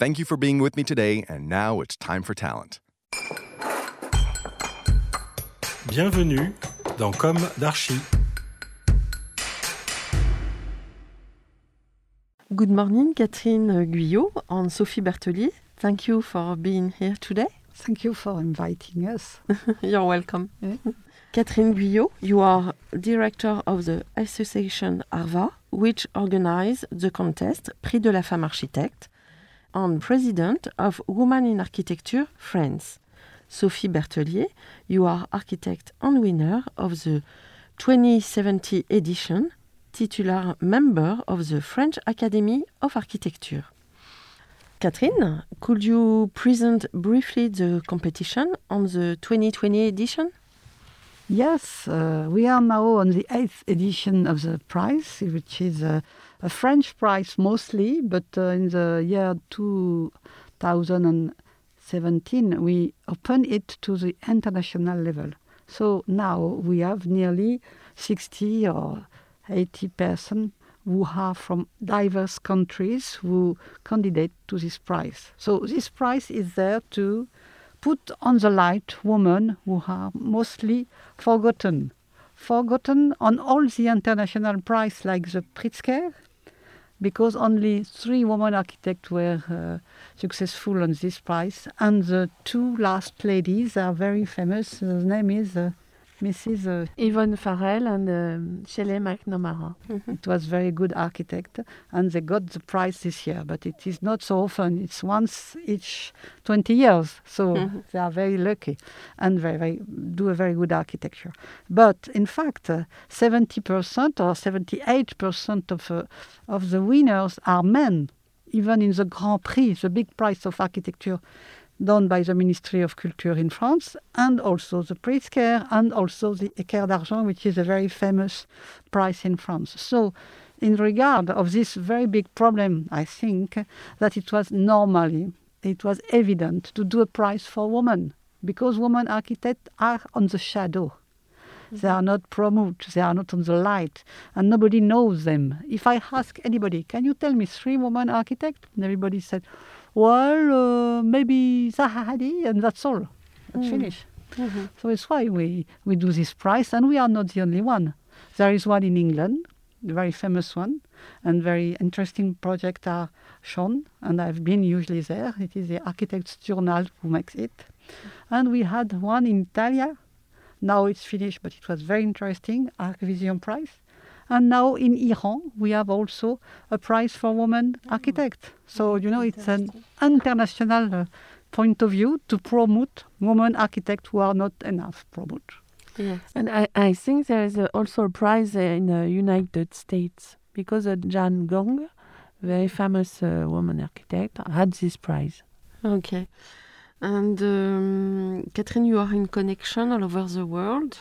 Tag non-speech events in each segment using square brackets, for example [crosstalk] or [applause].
Thank you for being with me today, and now it's time for talent. Bienvenue dans Comme d'Archi. Good morning, Catherine Guyot and Sophie Berthelier. Thank you for being here today. Thank you for inviting us. [laughs] You're welcome. Yeah. Catherine Guyot, you are director of the association ARVA, which organizes the contest Prix de la Femme Architecte, and president of Women in Architecture France. Sophie Berthelier, you are architect and winner of the 2070 edition, titular member of the French Academy of Architecture. Catherine, could you present briefly the competition on the 2020 edition? Yes, uh, we are now on the eighth edition of the prize, which is uh, a French prize mostly, but uh, in the year 2017 we opened it to the international level. So now we have nearly 60 or 80 persons who are from diverse countries who candidate to this prize. So this prize is there to put on the light women who are mostly forgotten. Forgotten on all the international prize like the Pritzker, because only three women architects were uh, successful on this prize, and the two last ladies are very famous. The name is uh, Mrs. Uh, Yvonne Farrell and um, Shelley McNamara. [laughs] it was very good architect, and they got the prize this year. But it is not so often; it's once each twenty years. So Mhm. [laughs] they are very lucky and very, very do a very good architecture. But in fact, seventy percent or seventy-eight percent of uh, of the winners are men. Even in the Grand Prix, the big prize of architecture done by the Ministry of Culture in France, and also the Prix Pritzker, and also the Équerre d'Argent, which is a very famous prize in France. So, in regard of this very big problem, I think that it was normally, it was evident to do a prize for women, because women architects are on the shadow. They are not promoted, they are not on the light, and nobody knows them. If I ask anybody, can you tell me three women architects? And everybody said, well, uh, maybe Zaha Hadid, and that's all. That's finished. So it's why we, we do this prize, and we are not the only one. There is one in England, a very famous one, and very interesting projects are shown, and I've been usually there. It is the Architects Journal who makes it. And we had one in Italia. Now it's finished, but it was very interesting, arcVision Prize. And now in Iran, we have also a prize for women architects. So, you know, it's an international uh, point of view to promote women architects who are not enough promoted. Yes. And I, I think there is a, also a prize uh, in the United States because uh, Jeanne Gang, very famous uh, woman architect, had this prize. Okay. And um, Catherine, you are in connection all over the world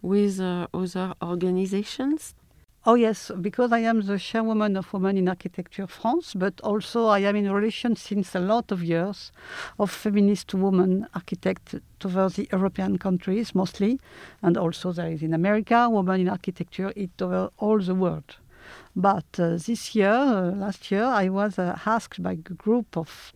with uh, other organizations. Oh, yes, because I am the chairwoman of Women in Architecture France, but also I am in relation since a lot of years of feminist women architects over the European countries mostly, and also there is in America, Women in Architecture, it over all the world. But uh, this year, uh, last year, I was uh, asked by a group of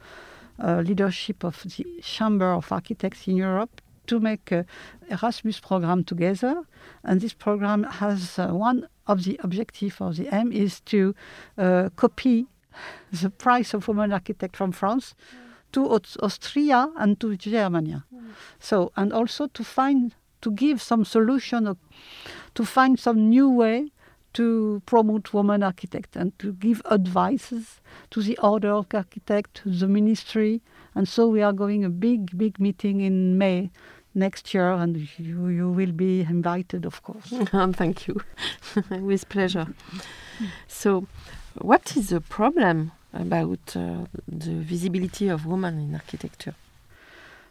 uh, leadership of the Chamber of Architects in Europe to make a Erasmus program together. And this program has uh, one of the objective or the aim is to uh, copy the price of women architect from France to Aus- Austria and to Germany. So, and also to find, to give some solution, of- to find some new way to promote women architect and to give advices to the order of architect, the ministry. And so we are going a big, big meeting in May next year, and you, you will be invited, of course. Um, [laughs] Thank you. [laughs] With pleasure. So, what is the problem about uh, the visibility of women in architecture?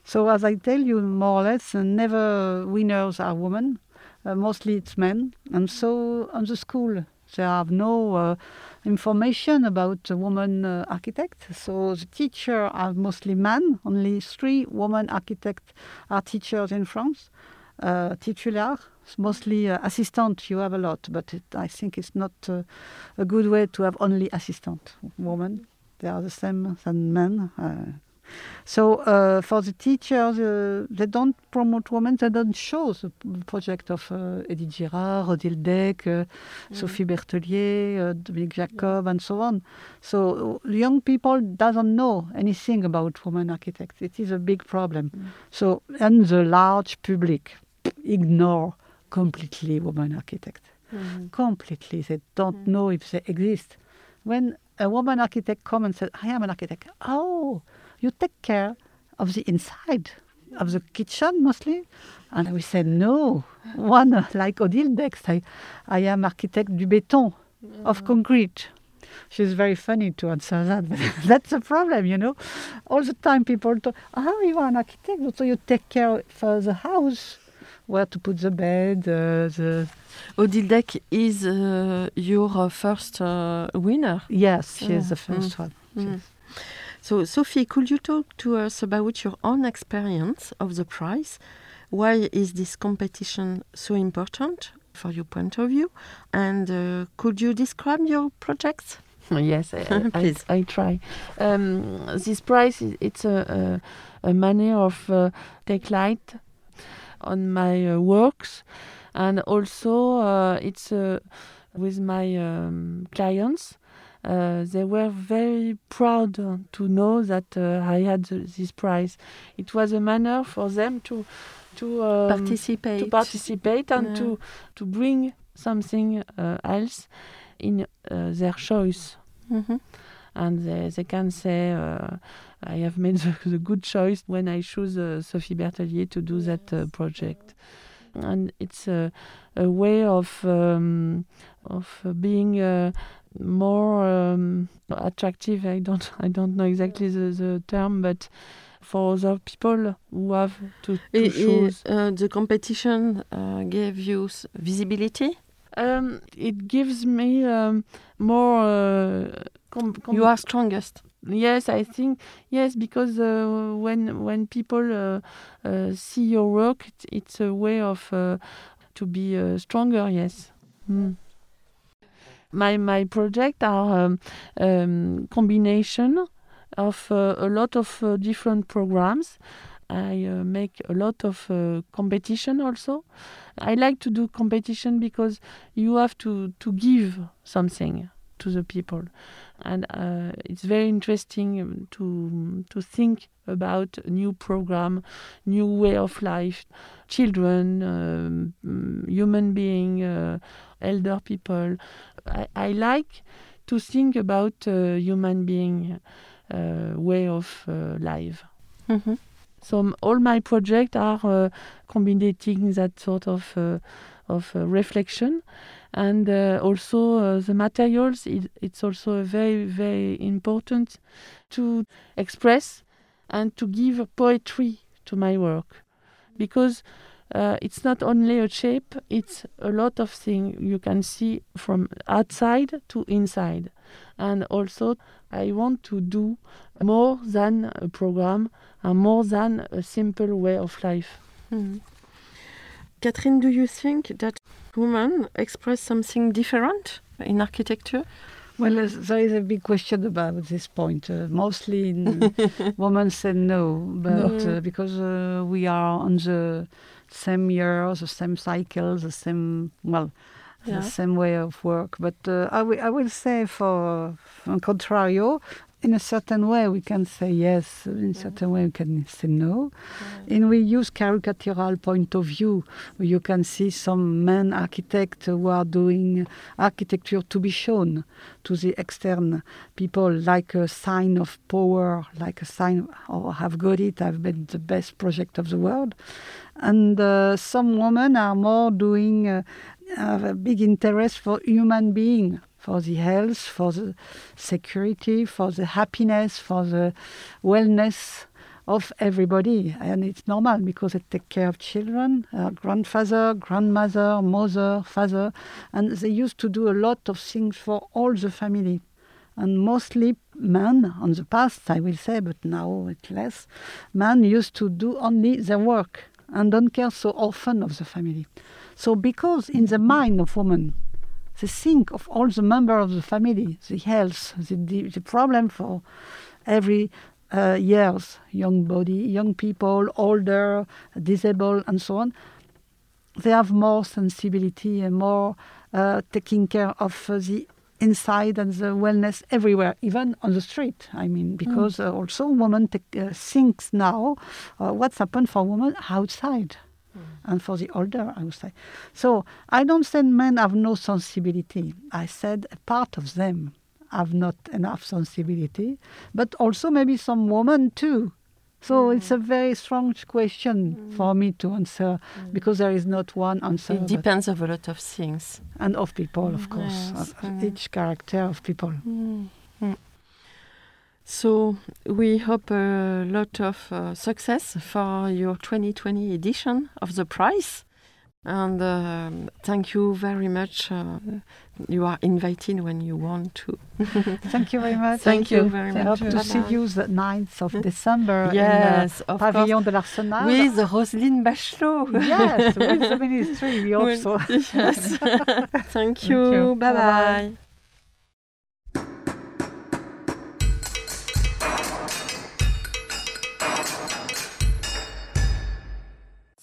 So as I tell you, more or less, uh, never winners are women. Uh, mostly it's men. And so on the school, they have no uh, information about a woman uh, architect. So the teacher are mostly men. Only three women architects are teachers in France. Uh, titular, mostly uh, assistant. You have a lot, but it, I think it's not uh, a good way to have only assistant women. They are the same than men. So uh, for the teachers, uh, they don't promote women. They don't show the project of uh, Edith Girard, Odile Decq, uh, Sophie Berthelier, uh, Dominique Jakob, and so on. So uh, young people doesn't know anything about women architects. It is a big problem. So and the large public ignore completely women architects. Completely, they don't know if they exist. When a woman architect comes and says, "I am an architect," oh, you take care of the inside of the kitchen mostly? And we said, no. One, [laughs] like Odile Dex, I, I am architect du béton, of concrete. She's very funny to answer that. but [laughs] That's the problem, you know. All the time people talk, oh, you are an architect, so you take care for the house, where to put the bed, uh, the... Odile Decq is uh, your uh, first uh, winner. Yes, she Yeah. is the first one. Mm. So, Sophie, could you talk to us about your own experience of the prize? Why is this competition so important for your point of view? And uh, could you describe your projects? [laughs] yes, I, I, I, [laughs] Please. I try. Um, this prize is it's a, a, a manner of uh, take light on my uh, works, and also uh, it's uh, with my um, clients. Uh, they were very proud to know that uh, I had this prize. It was a manner for them to to um, Participate. to participate and Yeah. to to bring something uh, else in uh, their choice Mhm. and they, they can say uh, I have made the, [laughs] the good choice when I choose uh, Sophie Berthelier to do that uh, project and it's a, a way of um, of being uh, more um, attractive I don't [laughs] I don't know exactly the, the term but for other people who have to, to I- I- choose uh, the competition uh, gave you visibility. um, it gives me um, more uh, com- com- You are strongest. Yes, I think yes because uh, when when people uh, uh, see your work, it's a way of uh, to be stronger. Yes. Mm. My my project are um, um, combination of uh, a lot of uh, different programs. I uh, make a lot of competition also. I like to do competition because you have to to give something to the people and uh, it's very interesting um, to to think about new program, new way of life, children, um, human being, uh, elder people. I, I like to think about uh, human being uh, way of uh, life. Mhm. So all my projects are uh, combining that sort of uh, of uh, reflection, and uh, also uh, the materials. It, it's also very very important to express and to give poetry to my work, because uh, it's not only a shape; it's a lot of things you can see from outside to inside, and also I want to do more than a program and more than a simple way of life. Mhm. Catherine, do you think that women express something different in architecture? Well, there's- a big question about this point. Uh, mostly, [laughs] women said no, but No. uh, because uh, we are on the same year, the same cycle, the same. Well, Yeah. the same way of work. But uh, I, I will say for, for contrario, in a certain way we can say yes, in a certain way we can say no. And we use caricatural point of view. You can see some men architects who are doing architecture to be shown to the external people like a sign of power, like a sign, oh, I've got it, I've made the best project of the world. And uh, some women are more doing, uh, have a big interest for human being, for the health, for the security, for the happiness, for the wellness of everybody. And it's normal because they take care of children, uh, grandfather, grandmother, mother, father. And they used to do a lot of things for all the family. And mostly men, on the past, I will say, but now it's less, men used to do only their work and don't care so often of the family. So because in the mind of women, they think of all the members of the family, the health, the, the, the problem for every uh, years, young body, young people, older, disabled, and so on. They have more sensibility and more uh, taking care of uh, the inside and the wellness everywhere, even on the street. I mean, because uh, also women take, uh, thinks now uh, what's happened for women outside and for the older I would say. So I don't say men have no sensibility. I said a part of them have not enough sensibility, but also maybe some women too. So mm. it's a very strong question mm. for me to answer mm. because there is not one answer. It depends of a lot of things. and of people, of course, Yes, of each character of people. So we hope a lot of uh, success for your 2020 edition of the prize. And um, thank you very much. Uh, you are invited when you want to. [laughs] Thank you very much. Thank you very I much. hope to see you the 9th of [laughs] December Yes, in of the course. Pavillon de l'Arsenal. With Roselyne Bachelot. yes, with the [laughs] ministry, we hope so. yes. Thank you. you. Bye bye.